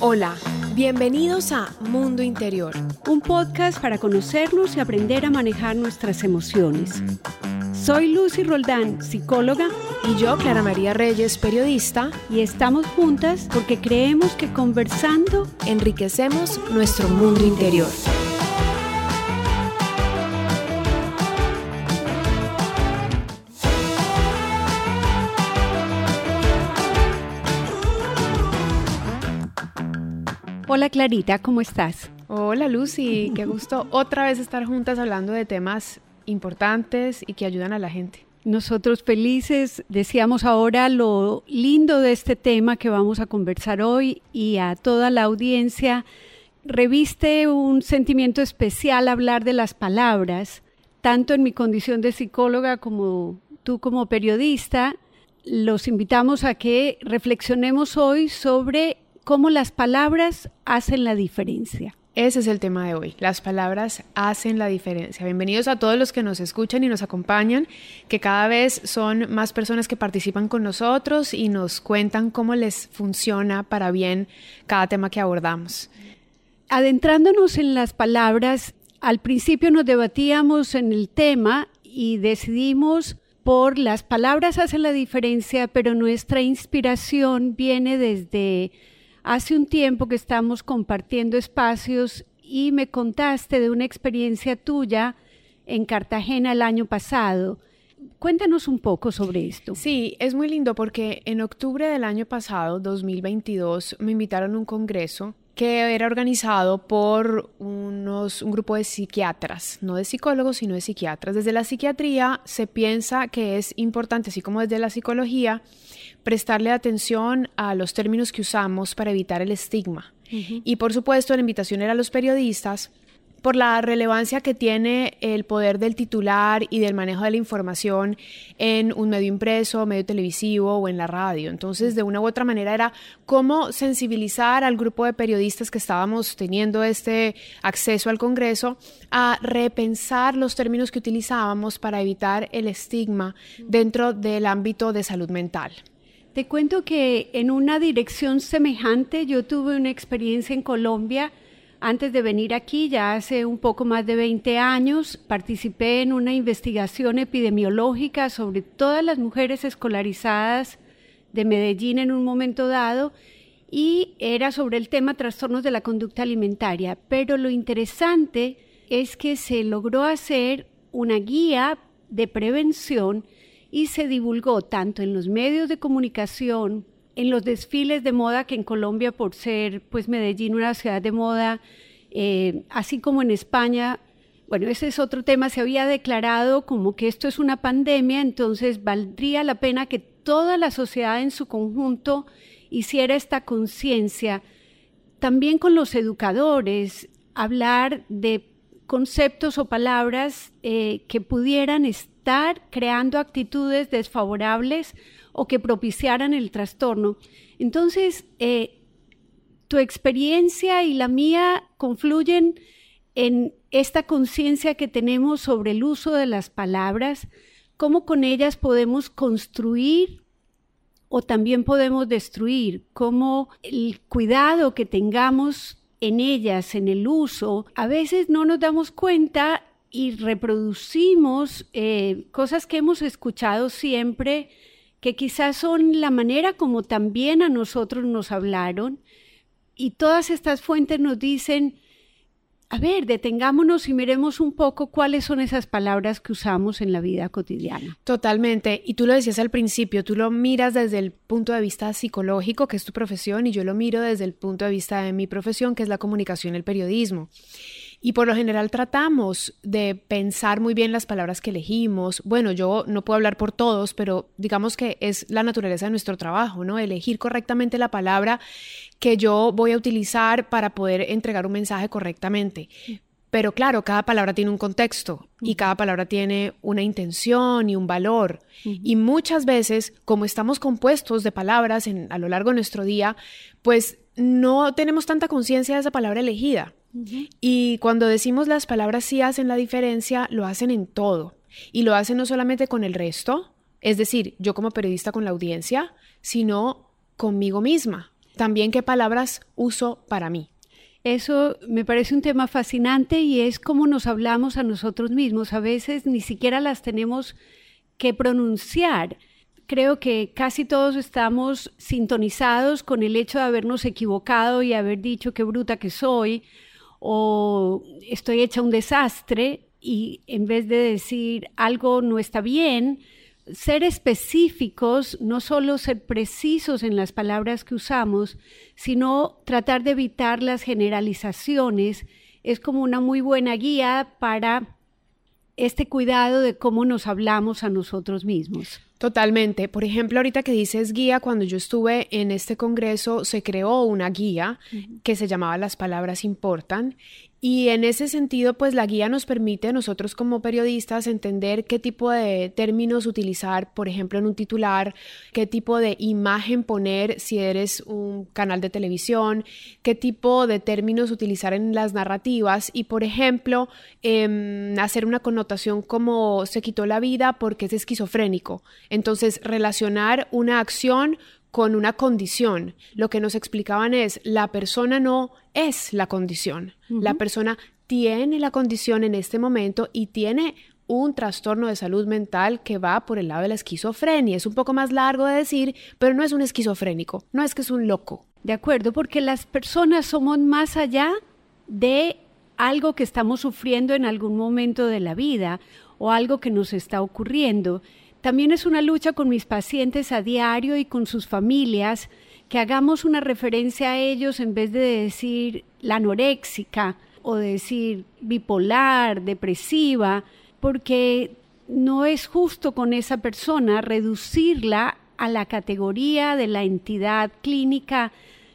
Hola, bienvenidos a Mundo Interior, un podcast para conocernos y aprender a manejar nuestras emociones. Soy Lucy Roldán, psicóloga, y yo, Clara María Reyes, periodista, y estamos juntas porque creemos que conversando enriquecemos nuestro mundo interior. Hola Clarita, ¿cómo estás? Hola Lucy, qué gusto otra vez estar juntas hablando de temas importantes y que ayudan a la gente. Nosotros felices, decíamos ahora lo lindo de este tema que vamos a conversar hoy y a toda la audiencia. Reviste un sentimiento especial hablar de las palabras, tanto en mi condición de psicóloga como tú como periodista. Los invitamos a que reflexionemos hoy sobre cómo las palabras hacen la diferencia. Ese es el tema de hoy. Las palabras hacen la diferencia. Bienvenidos a todos los que nos escuchan y nos acompañan, que cada vez son más personas que participan con nosotros y nos cuentan cómo les funciona para bien cada tema que abordamos. Adentrándonos en las palabras, al principio nos debatíamos en el tema y decidimos por las palabras hacen la diferencia, pero nuestra inspiración viene desde Hace un tiempo que estamos compartiendo espacios y me contaste de una experiencia tuya en Cartagena el año pasado. Cuéntanos un poco sobre esto. Sí, es muy lindo porque en octubre del año pasado, 2022, me invitaron a un congreso que era organizado por unos, un grupo de psiquiatras, no de psicólogos, sino de psiquiatras. Desde la psiquiatría se piensa que es importante, así como desde la psicología, prestarle atención a los términos que usamos para evitar el estigma. Y por supuesto, la invitación era a los periodistas por la relevancia que tiene el poder del titular y del manejo de la información en un medio impreso, medio televisivo o en la radio. Entonces, de una u otra manera era cómo sensibilizar al grupo de periodistas que estábamos teniendo este acceso al Congreso a repensar los términos que utilizábamos para evitar el estigma dentro del ámbito de salud mental. Te cuento que en una dirección semejante yo tuve una experiencia en Colombia antes de venir aquí, ya hace un poco más de 20 años, participé en una investigación epidemiológica sobre todas las mujeres escolarizadas de Medellín en un momento dado y era sobre el tema trastornos de la conducta alimentaria. Pero lo interesante es que se logró hacer una guía de prevención y se divulgó tanto en los medios de comunicación, en los desfiles de moda, que en Colombia, por ser pues Medellín una ciudad de moda, eh, así como en España, bueno, ese es otro tema, se había declarado como que esto es una pandemia, entonces valdría la pena que toda la sociedad en su conjunto hiciera esta conciencia, también con los educadores, hablar de conceptos o palabras eh, que pudieran estar creando actitudes desfavorables o que propiciaran el trastorno. Entonces, eh, tu experiencia y la mía confluyen en esta conciencia que tenemos sobre el uso de las palabras, cómo con ellas podemos construir o también podemos destruir, cómo el cuidado que tengamos en ellas, en el uso, a veces no nos damos cuenta y reproducimos eh, cosas que hemos escuchado siempre, que quizás son la manera como también a nosotros nos hablaron, y todas estas fuentes nos dicen, a ver, detengámonos y miremos un poco cuáles son esas palabras que usamos en la vida cotidiana. Totalmente. Y tú lo decías al principio, tú lo miras desde el punto de vista psicológico, que es tu profesión, y yo lo miro desde el punto de vista de mi profesión, que es la comunicación el periodismo. Y por lo general tratamos de pensar muy bien las palabras que elegimos. Bueno, yo no puedo hablar por todos, pero digamos que es la naturaleza de nuestro trabajo, ¿no? Elegir correctamente la palabra que yo voy a utilizar para poder entregar un mensaje correctamente. Pero claro, cada palabra tiene un contexto y cada palabra tiene una intención y un valor. Y muchas veces, como estamos compuestos de palabras en, a lo largo de nuestro día, pues no tenemos tanta conciencia de esa palabra elegida. Y cuando decimos las palabras sí hacen la diferencia, lo hacen en todo. Y lo hacen no solamente con el resto, es decir, yo como periodista con la audiencia, sino conmigo misma. también qué palabras uso para mí. Eso me parece un tema fascinante y es cómo nos hablamos a nosotros mismos. A veces ni siquiera las tenemos que pronunciar. Creo que casi todos estamos sintonizados con el hecho de habernos equivocado y haber dicho qué bruta que soy o estoy hecha un desastre y en vez de decir algo no está bien, ser específicos, no solo ser precisos en las palabras que usamos, sino tratar de evitar las generalizaciones, es como una muy buena guía para este cuidado de cómo nos hablamos a nosotros mismos. Totalmente. Por ejemplo, ahorita que dices guía, cuando yo estuve en este congreso se creó una guía que se llamaba Las palabras importan y en ese sentido, pues la guía nos permite nosotros como periodistas entender qué tipo de términos utilizar, por ejemplo, en un titular, qué tipo de imagen poner si eres un canal de televisión, qué tipo de términos utilizar en las narrativas y, por ejemplo, em, hacer una connotación como se quitó la vida porque es esquizofrénico. Entonces, relacionar una acción con una condición. Lo que nos explicaban es, la persona no es la condición, la persona tiene la condición en este momento y tiene un trastorno de salud mental que va por el lado de la esquizofrenia. Es un poco más largo de decir, pero no es un esquizofrénico, no es que es un loco. De acuerdo, porque las personas somos más allá de algo que estamos sufriendo en algún momento de la vida o algo que nos está ocurriendo. También es una lucha con mis pacientes a diario y con sus familias, que hagamos una referencia a ellos en vez de decir la anoréxica o decir bipolar, depresiva, porque no es justo con esa persona reducirla a la categoría de la entidad clínica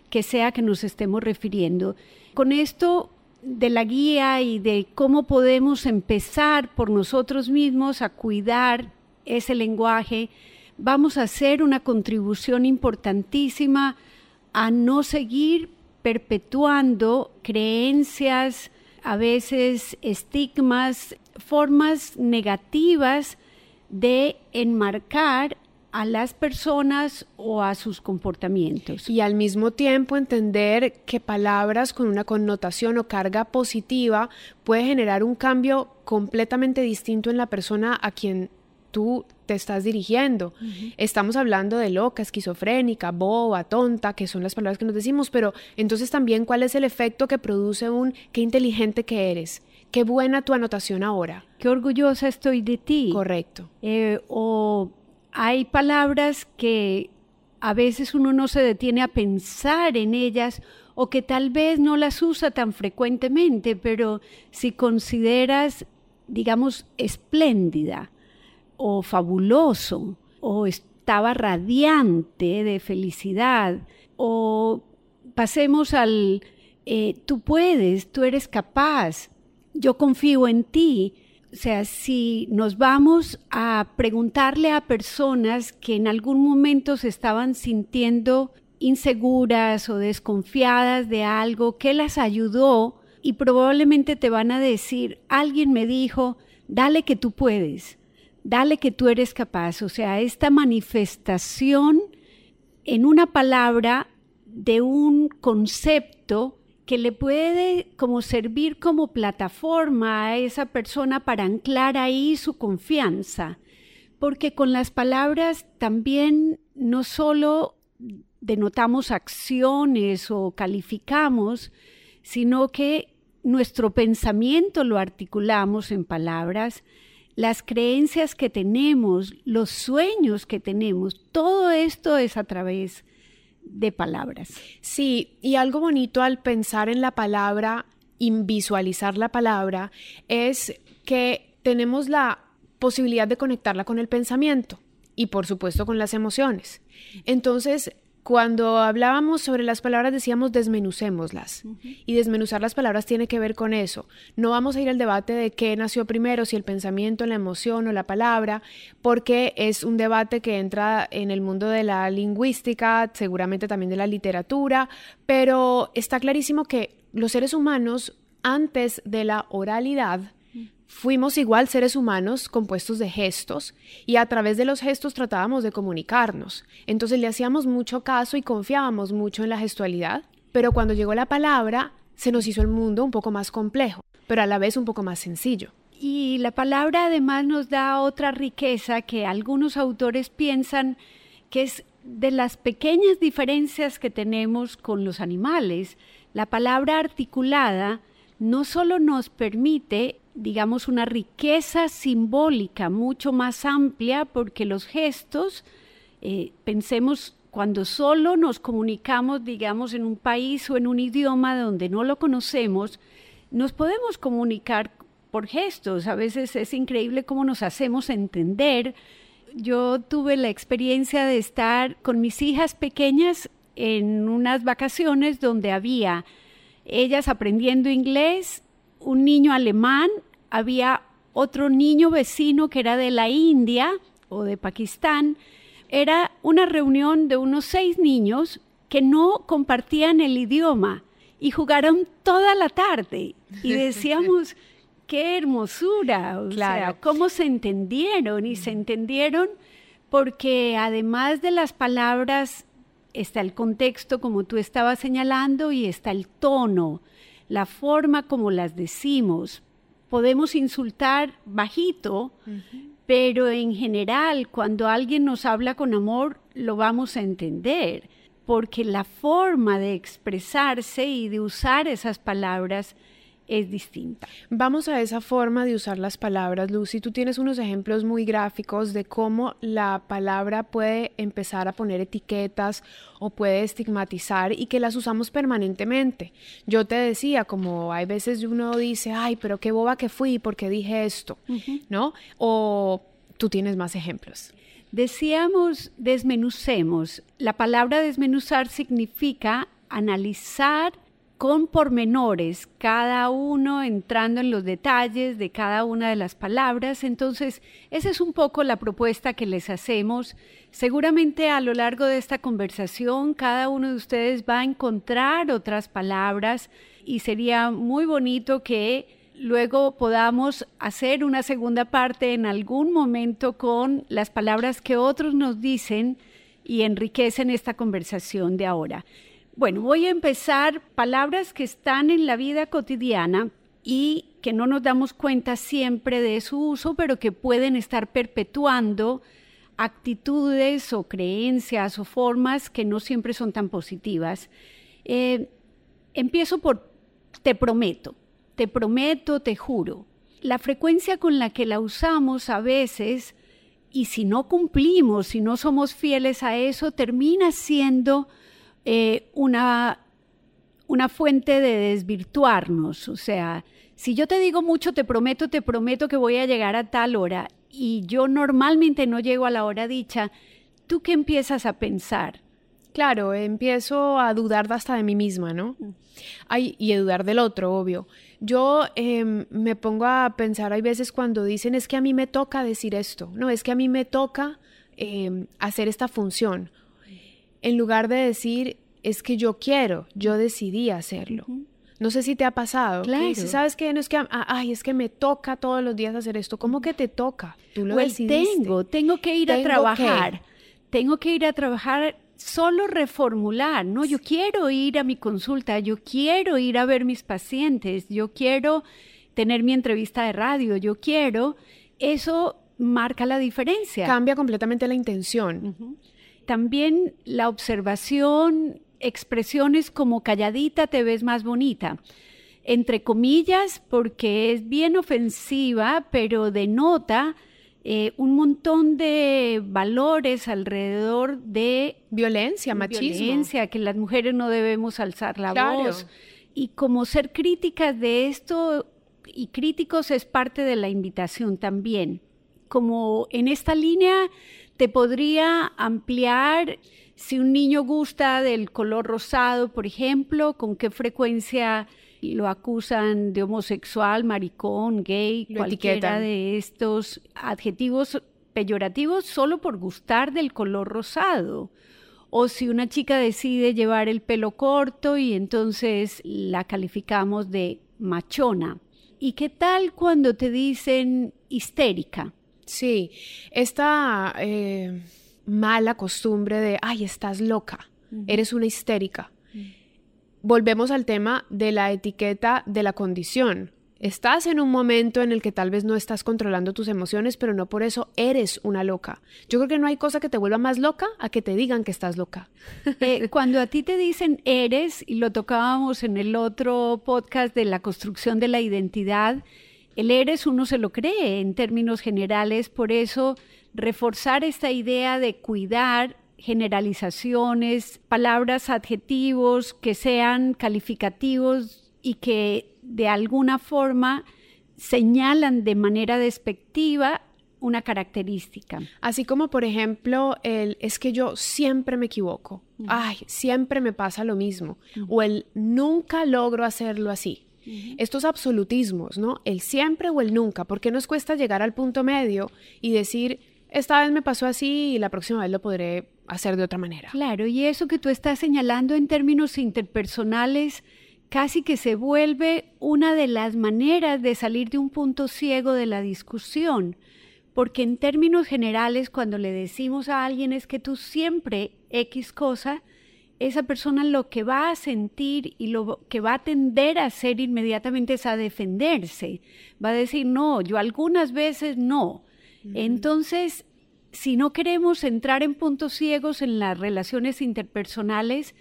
que sea que nos estemos refiriendo. Con esto de la guía y de cómo podemos empezar por nosotros mismos a cuidar ese lenguaje, vamos a hacer una contribución importantísima a no seguir perpetuando creencias, a veces estigmas, formas negativas de enmarcar a las personas o a sus comportamientos. Y al mismo tiempo entender que palabras con una connotación o carga positiva puede generar un cambio completamente distinto en la persona a quien tú te estás dirigiendo. Estamos hablando de loca, esquizofrénica, boba, tonta, que son las palabras que nos decimos, pero entonces también cuál es el efecto que produce un qué inteligente que eres, qué buena tu anotación ahora. Qué orgullosa estoy de ti. Correcto. Eh, o hay palabras que a veces uno no se detiene a pensar en ellas o que tal vez no las usa tan frecuentemente, pero si consideras, digamos, espléndida, o fabuloso o estaba radiante de felicidad o pasemos al eh, tú puedes, tú eres capaz, yo confío en ti. O sea, si nos vamos a preguntarle a personas que en algún momento se estaban sintiendo inseguras o desconfiadas de algo, ¿qué las ayudó? Y probablemente te van a decir, alguien me dijo, dale que tú puedes dale que tú eres capaz, o sea, esta manifestación en una palabra de un concepto que le puede como servir como plataforma a esa persona para anclar ahí su confianza, porque con las palabras también no solo denotamos acciones o calificamos, sino que nuestro pensamiento lo articulamos en palabras, las creencias que tenemos, los sueños que tenemos, todo esto es a través de palabras. Sí, y algo bonito al pensar en la palabra y visualizar la palabra es que tenemos la posibilidad de conectarla con el pensamiento y por supuesto con las emociones. Entonces, cuando hablábamos sobre las palabras decíamos desmenucémoslas. Y desmenuzar las palabras tiene que ver con eso. No vamos a ir al debate de qué nació primero, si el pensamiento, la emoción o la palabra, porque es un debate que entra en el mundo de la lingüística, seguramente también de la literatura, pero está clarísimo que los seres humanos antes de la oralidad fuimos igual seres humanos compuestos de gestos y a través de los gestos tratábamos de comunicarnos. Entonces le hacíamos mucho caso y confiábamos mucho en la gestualidad, pero cuando llegó la palabra se nos hizo el mundo un poco más complejo, pero a la vez un poco más sencillo. Y la palabra además nos da otra riqueza que algunos autores piensan que es de las pequeñas diferencias que tenemos con los animales. La palabra articulada no solo nos permite, digamos, una riqueza simbólica mucho más amplia, porque los gestos, eh, pensemos cuando solo nos comunicamos, digamos, en un país o en un idioma donde no lo conocemos, nos podemos comunicar por gestos. A veces es increíble cómo nos hacemos entender. Yo tuve la experiencia de estar con mis hijas pequeñas en unas vacaciones donde había ellas aprendiendo inglés, un niño alemán, había otro niño vecino que era de la India o de Pakistán. Era una reunión de unos seis niños que no compartían el idioma y jugaron toda la tarde. Y decíamos, qué hermosura, o sea, cómo se entendieron y se entendieron porque además de las palabras está el contexto como tú estabas señalando y está el tono, la forma como las decimos. Podemos insultar bajito, pero en general cuando alguien nos habla con amor lo vamos a entender, porque la forma de expresarse y de usar esas palabras es distinta. Vamos a esa forma de usar las palabras, Lucy. Tú tienes unos ejemplos muy gráficos de cómo la palabra puede empezar a poner etiquetas o puede estigmatizar y que las usamos permanentemente. Yo te decía, como hay veces uno dice, ay, pero qué boba que fui porque dije esto, ¿no? O tú tienes más ejemplos. Decíamos, desmenucemos. La palabra desmenuzar significa analizar con pormenores, cada uno entrando en los detalles de cada una de las palabras. Entonces, esa es un poco la propuesta que les hacemos. Seguramente a lo largo de esta conversación, cada uno de ustedes va a encontrar otras palabras y sería muy bonito que luego podamos hacer una segunda parte en algún momento con las palabras que otros nos dicen y enriquecen esta conversación de ahora. Bueno, voy a empezar palabras que están en la vida cotidiana y que no nos damos cuenta siempre de su uso, pero que pueden estar perpetuando actitudes o creencias o formas que no siempre son tan positivas. Eh, empiezo por te prometo, te prometo, te juro. La frecuencia con la que la usamos a veces, y si no cumplimos, si no somos fieles a eso, termina siendo eh, una, una fuente de desvirtuarnos. O sea, si yo te digo mucho, te prometo, te prometo que voy a llegar a tal hora y yo normalmente no llego a la hora dicha, ¿tú qué empiezas a pensar? Claro, empiezo a dudar hasta de mí misma, ¿no? Mm. Ay, y a dudar del otro, obvio. Yo em, me pongo a pensar, hay veces cuando dicen, es que a mí me toca decir esto, no, es que a mí me toca em, hacer esta función en lugar de decir, es que yo quiero, yo decidí hacerlo. No sé si te ha pasado. Claro. ¿Sabes qué? No es que, ah, ay, es que me toca todos los días hacer esto. ¿Cómo que te toca? Tú lo Tengo, tengo que ir a trabajar. Tengo que ir a trabajar solo reformular, ¿no? Yo quiero ir a mi consulta, yo quiero ir a ver mis pacientes, yo quiero tener mi entrevista de radio, yo quiero. Eso marca la diferencia. Cambia completamente la intención. También la observación, expresiones como calladita te ves más bonita. Entre comillas, porque es bien ofensiva, pero denota eh, un montón de valores alrededor de violencia, machismo. Violencia, que las mujeres no debemos alzar la voz. Y como ser críticas de esto y críticos es parte de la invitación también. Como en esta línea te podría ampliar si un niño gusta del color rosado, por ejemplo, con qué frecuencia lo acusan de homosexual, maricón, gay, cualquiera de estos adjetivos peyorativos solo por gustar del color rosado. O si una chica decide llevar el pelo corto y entonces la calificamos de machona. ¿Y qué tal cuando te dicen histérica? Sí, esta eh, mala costumbre de, ay, estás loca, eres una histérica. Volvemos al tema de la etiqueta de la condición. Estás en un momento en el que tal vez no estás controlando tus emociones, pero no por eso eres una loca. Yo creo que no hay cosa que te vuelva más loca a que te digan que estás loca. Eh, cuando a ti te dicen eres, y lo tocábamos en el otro podcast de la construcción de la identidad, el eres uno se lo cree en términos generales, por eso reforzar esta idea de cuidar generalizaciones, palabras, adjetivos que sean calificativos y que de alguna forma señalan de manera despectiva una característica. Así como, por ejemplo, el es que yo siempre me equivoco, ay, siempre me pasa lo mismo, o el nunca logro hacerlo así. Estos absolutismos, ¿no? El siempre o el nunca, ¿por qué nos cuesta llegar al punto medio y decir, esta vez me pasó así y la próxima vez lo podré hacer de otra manera? Claro, y eso que tú estás señalando en términos interpersonales, casi que se vuelve una de las maneras de salir de un punto ciego de la discusión, porque en términos generales cuando le decimos a alguien es que tú siempre X cosa, esa persona lo que va a sentir y lo que va a tender a hacer inmediatamente es a defenderse. Va a decir, no, yo algunas veces no. Entonces, si no queremos entrar en puntos ciegos en las relaciones interpersonales,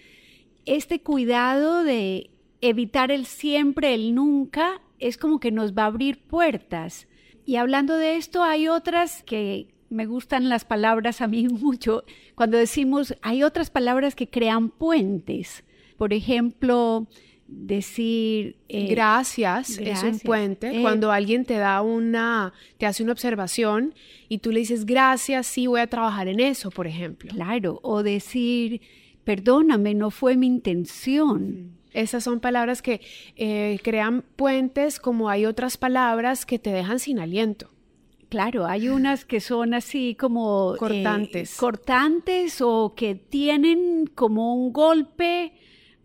este cuidado de evitar el siempre, el nunca, es como que nos va a abrir puertas. Y hablando de esto, hay otras que me gustan las palabras a mí mucho. Cuando decimos, hay otras palabras que crean puentes. Por ejemplo, decir eh, gracias, es un puente eh, cuando alguien te da una te hace una observación y tú le dices gracias sí voy a trabajar en eso por ejemplo claro o decir perdóname no fue mi intención esas son palabras que eh, crean puentes como hay otras palabras que te dejan sin aliento. Claro, hay unas que son así como eh, cortantes. cortantes o que tienen como un golpe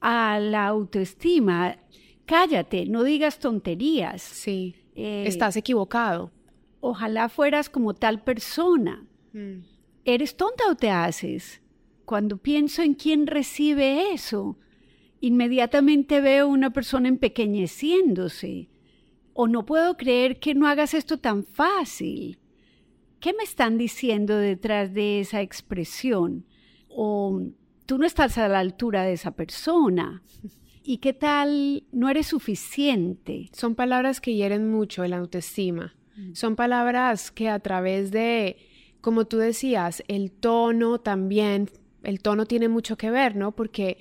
a la autoestima. Cállate, no digas tonterías. Sí, eh, estás equivocado. Ojalá fueras como tal persona. Mm. ¿Eres tonta o te haces? Cuando pienso en quién recibe eso, inmediatamente veo una persona empequeñeciéndose. O no puedo creer que no hagas esto tan fácil. ¿Qué me están diciendo detrás de esa expresión? O tú no estás a la altura de esa persona. ¿Y qué tal no eres suficiente? Son palabras que hieren mucho el autoestima. Mm. Son palabras que a través de, como tú decías, el tono también, el tono tiene mucho que ver, ¿no? Porque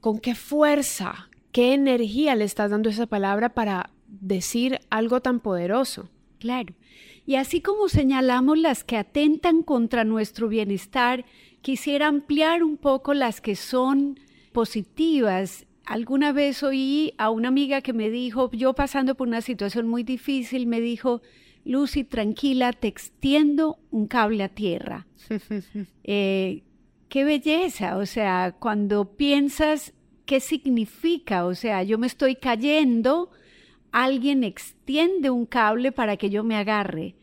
con qué fuerza, qué energía le estás dando esa palabra para decir algo tan poderoso. Claro. Y así como señalamos las que atentan contra nuestro bienestar, quisiera ampliar un poco las que son positivas. Alguna vez oí a una amiga que me dijo, yo pasando por una situación muy difícil, me dijo, Lucy, tranquila, te extiendo un cable a tierra. eh, qué belleza, o sea, cuando piensas qué significa, o sea, yo me estoy cayendo, alguien extiende un cable para que yo me agarre,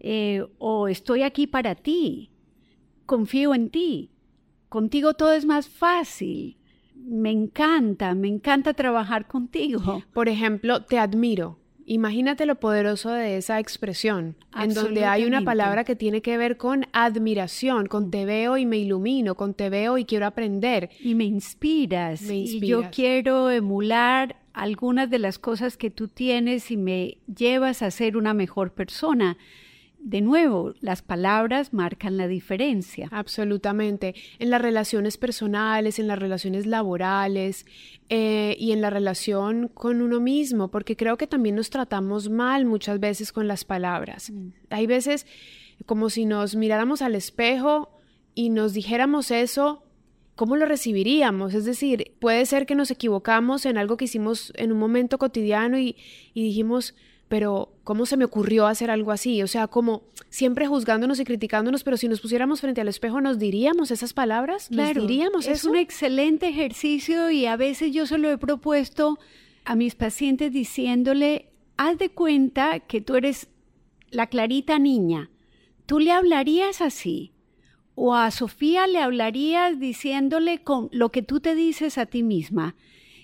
eh, o estoy aquí para ti, confío en ti, contigo todo es más fácil, me encanta, me encanta trabajar contigo. Por ejemplo, te admiro. Imagínate lo poderoso de esa expresión, en donde hay una palabra que tiene que ver con admiración, con te veo y me ilumino, con te veo y quiero aprender. Y me inspiras. Y yo quiero emular algunas de las cosas que tú tienes y me llevas a ser una mejor persona de nuevo, las palabras marcan la diferencia. Absolutamente. En las relaciones personales, en las relaciones laborales eh, y en la relación con uno mismo, porque creo que también nos tratamos mal muchas veces con las palabras. Mm. Hay veces como si nos miráramos al espejo y nos dijéramos eso, ¿cómo lo recibiríamos? Es decir, puede ser que nos equivocamos en algo que hicimos en un momento cotidiano y, y dijimos, pero ¿cómo se me ocurrió hacer algo así? O sea, como siempre juzgándonos y criticándonos, pero si nos pusiéramos frente al espejo, ¿nos diríamos esas palabras? ¿Nos diríamos es un excelente ejercicio y a veces yo se lo he propuesto a mis pacientes diciéndole, haz de cuenta que tú eres la clarita niña. ¿Tú le hablarías así? ¿O a Sofía le hablarías diciéndole con lo que tú te dices a ti misma?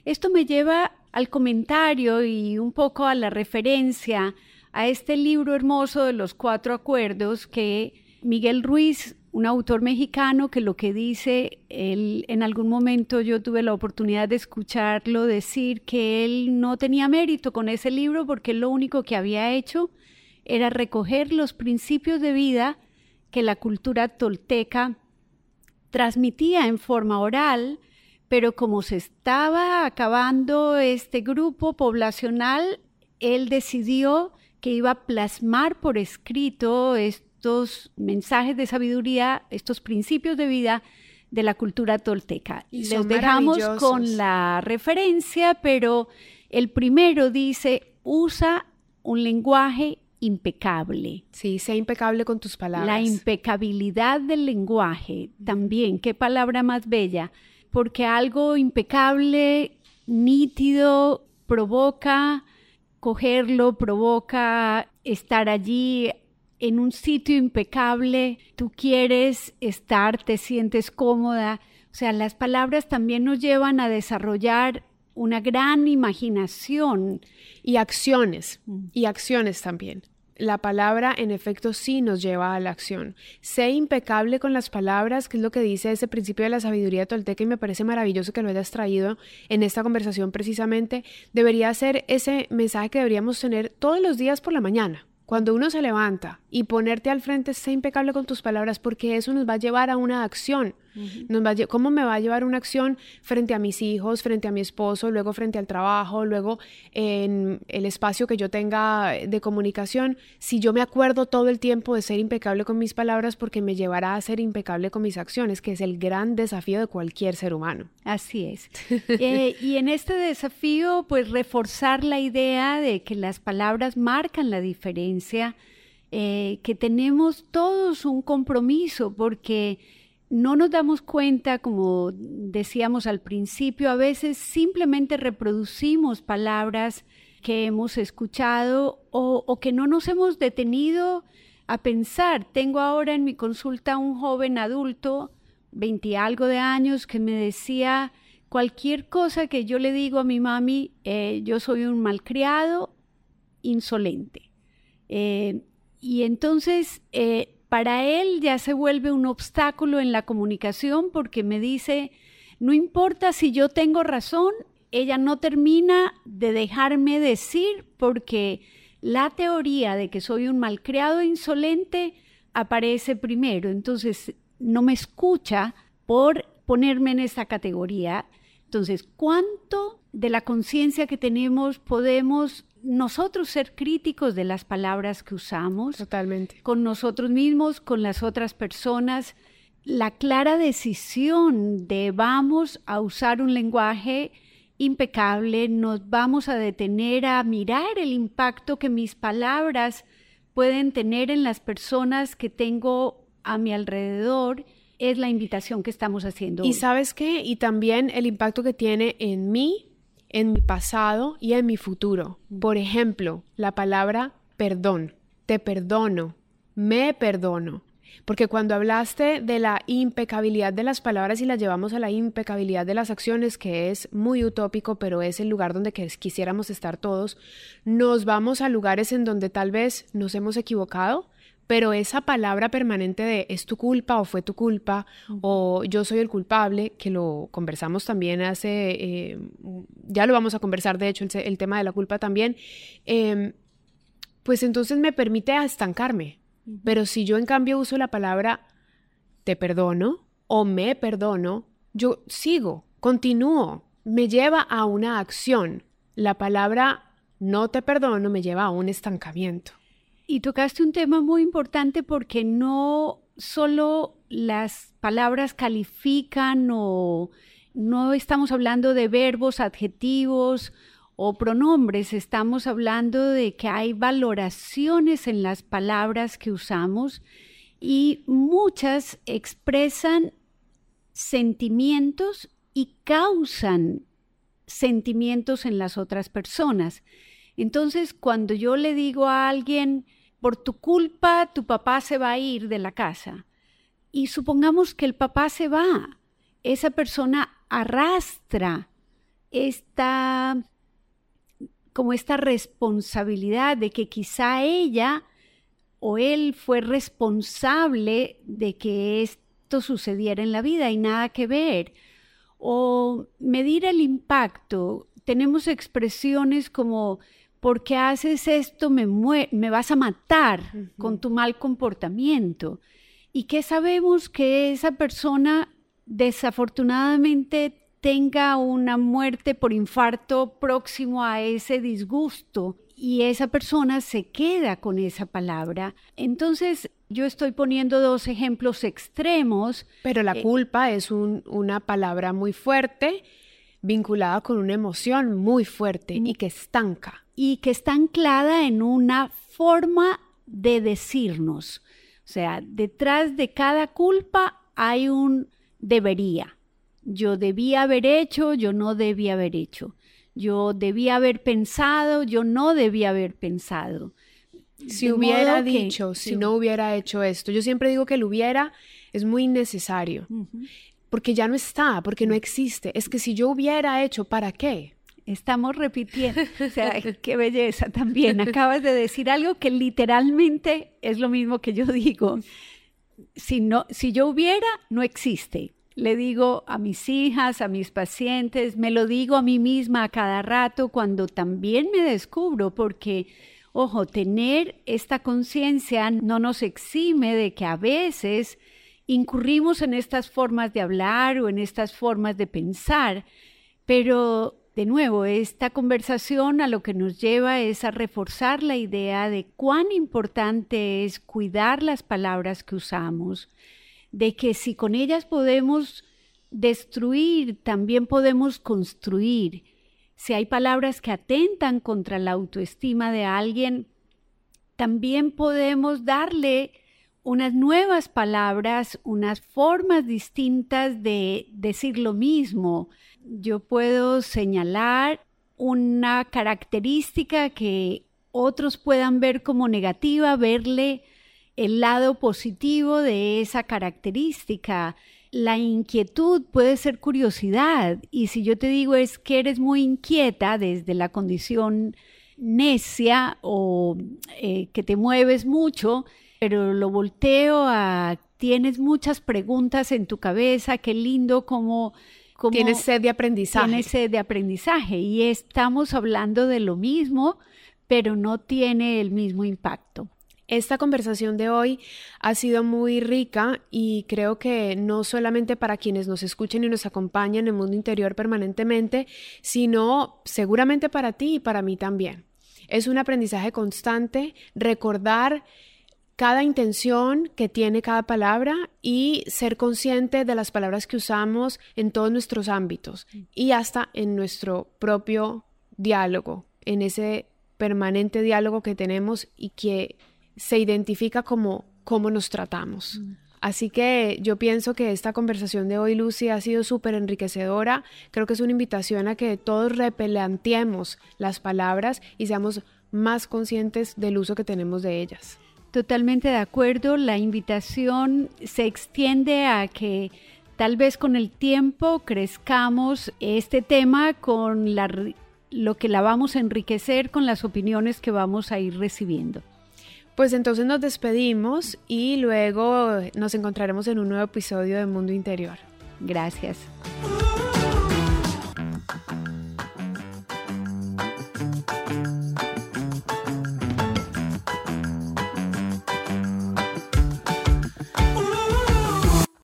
Esto me lleva al comentario y un poco a la referencia a este libro hermoso de los cuatro acuerdos que Miguel Ruiz, un autor mexicano que lo que dice, él en algún momento yo tuve la oportunidad de escucharlo decir que él no tenía mérito con ese libro porque lo único que había hecho era recoger los principios de vida que la cultura tolteca transmitía en forma oral, pero como se estaba acabando este grupo poblacional, él decidió que iba a plasmar por escrito estos mensajes de sabiduría, estos principios de vida de la cultura tolteca. Y Les dejamos con la referencia, pero el primero dice, usa un lenguaje impecable. Sí, sea impecable con tus palabras. La impecabilidad del lenguaje también, qué palabra más bella, porque algo impecable, nítido, provoca cogerlo, provoca estar allí en un sitio impecable, tú quieres estar, te sientes cómoda. O sea, las palabras también nos llevan a desarrollar una gran imaginación. Y acciones, y acciones también. La palabra en efecto sí nos lleva a la acción. Sé impecable con las palabras, que es lo que dice ese principio de la sabiduría tolteca y me parece maravilloso que lo hayas traído en esta conversación precisamente. Debería ser ese mensaje que deberíamos tener todos los días por la mañana. Cuando uno se levanta y ponerte al frente, sé impecable con tus palabras porque eso nos va a llevar a una acción ¿Cómo me va a llevar una acción frente a mis hijos, frente a mi esposo, luego frente al trabajo, luego en el espacio que yo tenga de comunicación? Si yo me acuerdo todo el tiempo de ser impecable con mis palabras porque me llevará a ser impecable con mis acciones, que es el gran desafío de cualquier ser humano. Así es. Eh, y en este desafío, pues reforzar la idea de que las palabras marcan la diferencia, eh, que tenemos todos un compromiso porque no nos damos cuenta, como decíamos al principio, a veces simplemente reproducimos palabras que hemos escuchado o, que no nos hemos detenido a pensar. Tengo ahora en mi consulta un joven adulto, veinti algo de años, que me decía cualquier cosa que yo le digo a mi mami, eh, yo soy un malcriado, insolente. Eh, y entonces eh, para él ya se vuelve un obstáculo en la comunicación porque me dice, no importa si yo tengo razón, ella no termina de dejarme decir porque la teoría de que soy un malcriado insolente aparece primero. Entonces, no me escucha por ponerme en esta categoría. Entonces, ¿cuánto de la conciencia que tenemos podemos nosotros ser críticos de las palabras que usamos. Totalmente. Con nosotros mismos, con las otras personas. La clara decisión de vamos a usar un lenguaje impecable, nos vamos a detener a mirar el impacto que mis palabras pueden tener en las personas que tengo a mi alrededor es la invitación que estamos haciendo. Y sabes qué, y también el impacto que tiene en mí en mi pasado y en mi futuro. Por ejemplo, la palabra perdón. Te perdono. Me perdono. Porque cuando hablaste de la impecabilidad de las palabras y las llevamos a la impecabilidad de las acciones, que es muy utópico, pero es el lugar donde quisiéramos estar todos, nos vamos a lugares en donde tal vez nos hemos equivocado, pero esa palabra permanente de es tu culpa o fue tu culpa o yo soy el culpable, que lo conversamos también hace, eh, ya lo vamos a conversar de hecho, el, tema de la culpa también, em, pues entonces me permite estancarme. Pero si yo en cambio uso la palabra te perdono o me perdono, yo sigo, continúo, me lleva a una acción. La palabra no te perdono me lleva a un estancamiento. Y tocaste un tema muy importante porque no solo las palabras califican o no estamos hablando de verbos, adjetivos o pronombres, estamos hablando de que hay valoraciones en las palabras que usamos y muchas expresan sentimientos y causan sentimientos en las otras personas. Entonces, cuando yo le digo a alguien, por tu culpa tu papá se va a ir de la casa, y supongamos que el papá se va, esa persona arrastra esta como esta responsabilidad de que quizá ella o él fue responsable de que esto sucediera en la vida y nada que ver. O medir el impacto. Tenemos expresiones como, porque haces esto me, me vas a matar con tu mal comportamiento. Y que sabemos que esa persona desafortunadamente tenga una muerte por infarto próximo a ese disgusto y esa persona se queda con esa palabra. Entonces, yo estoy poniendo dos ejemplos extremos. Pero la eh, culpa es una palabra muy fuerte, vinculada con una emoción muy fuerte y que estanca. Y que está anclada en una forma de decirnos. O sea, detrás de cada culpa hay un debería yo debía haber hecho, yo no debía haber hecho. Yo debía haber pensado, yo no debía haber pensado. Si hubiera dicho, si, no hubiera hecho esto. Yo siempre digo que el hubiera es muy necesario, porque ya no está, porque no existe. Es que si yo hubiera hecho, ¿para qué? Estamos repitiendo, o sea, qué belleza también. Acabas de decir algo que literalmente es lo mismo que yo digo. Si, no, si yo hubiera, no existe le digo a mis hijas, a mis pacientes, me lo digo a mí misma a cada rato cuando también me descubro, porque, ojo, tener esta conciencia no nos exime de que a veces incurrimos en estas formas de hablar o en estas formas de pensar, pero de nuevo, esta conversación a lo que nos lleva es a reforzar la idea de cuán importante es cuidar las palabras que usamos, de que si con ellas podemos destruir, también podemos construir. Si hay palabras que atentan contra la autoestima de alguien, también podemos darle unas nuevas palabras, unas formas distintas de decir lo mismo. Yo puedo señalar una característica que otros puedan ver como negativa, verle el lado positivo de esa característica. La inquietud puede ser curiosidad y si yo te digo es que eres muy inquieta desde la condición necia o eh, que te mueves mucho, pero lo volteo a tienes muchas preguntas en tu cabeza, qué lindo como... tienes sed de aprendizaje. Tienes sed de aprendizaje y estamos hablando de lo mismo, pero no tiene el mismo impacto. Esta conversación de hoy ha sido muy rica y creo que no solamente para quienes nos escuchen y nos acompañan en el mundo interior permanentemente, sino seguramente para ti y para mí también. Es un aprendizaje constante recordar cada intención que tiene cada palabra y ser consciente de las palabras que usamos en todos nuestros ámbitos y hasta en nuestro propio diálogo, en ese permanente diálogo que tenemos y que se identifica como cómo nos tratamos. Mm. Así que yo pienso que esta conversación de hoy, Lucy, ha sido súper enriquecedora. Creo que es una invitación a que todos replanteemos las palabras y seamos más conscientes del uso que tenemos de ellas. Totalmente de acuerdo. La invitación se extiende a que tal vez con el tiempo crezcamos este tema con lo que la vamos a enriquecer con las opiniones que vamos a ir recibiendo. Pues entonces nos despedimos y luego nos encontraremos en un nuevo episodio de Mundo Interior. Gracias.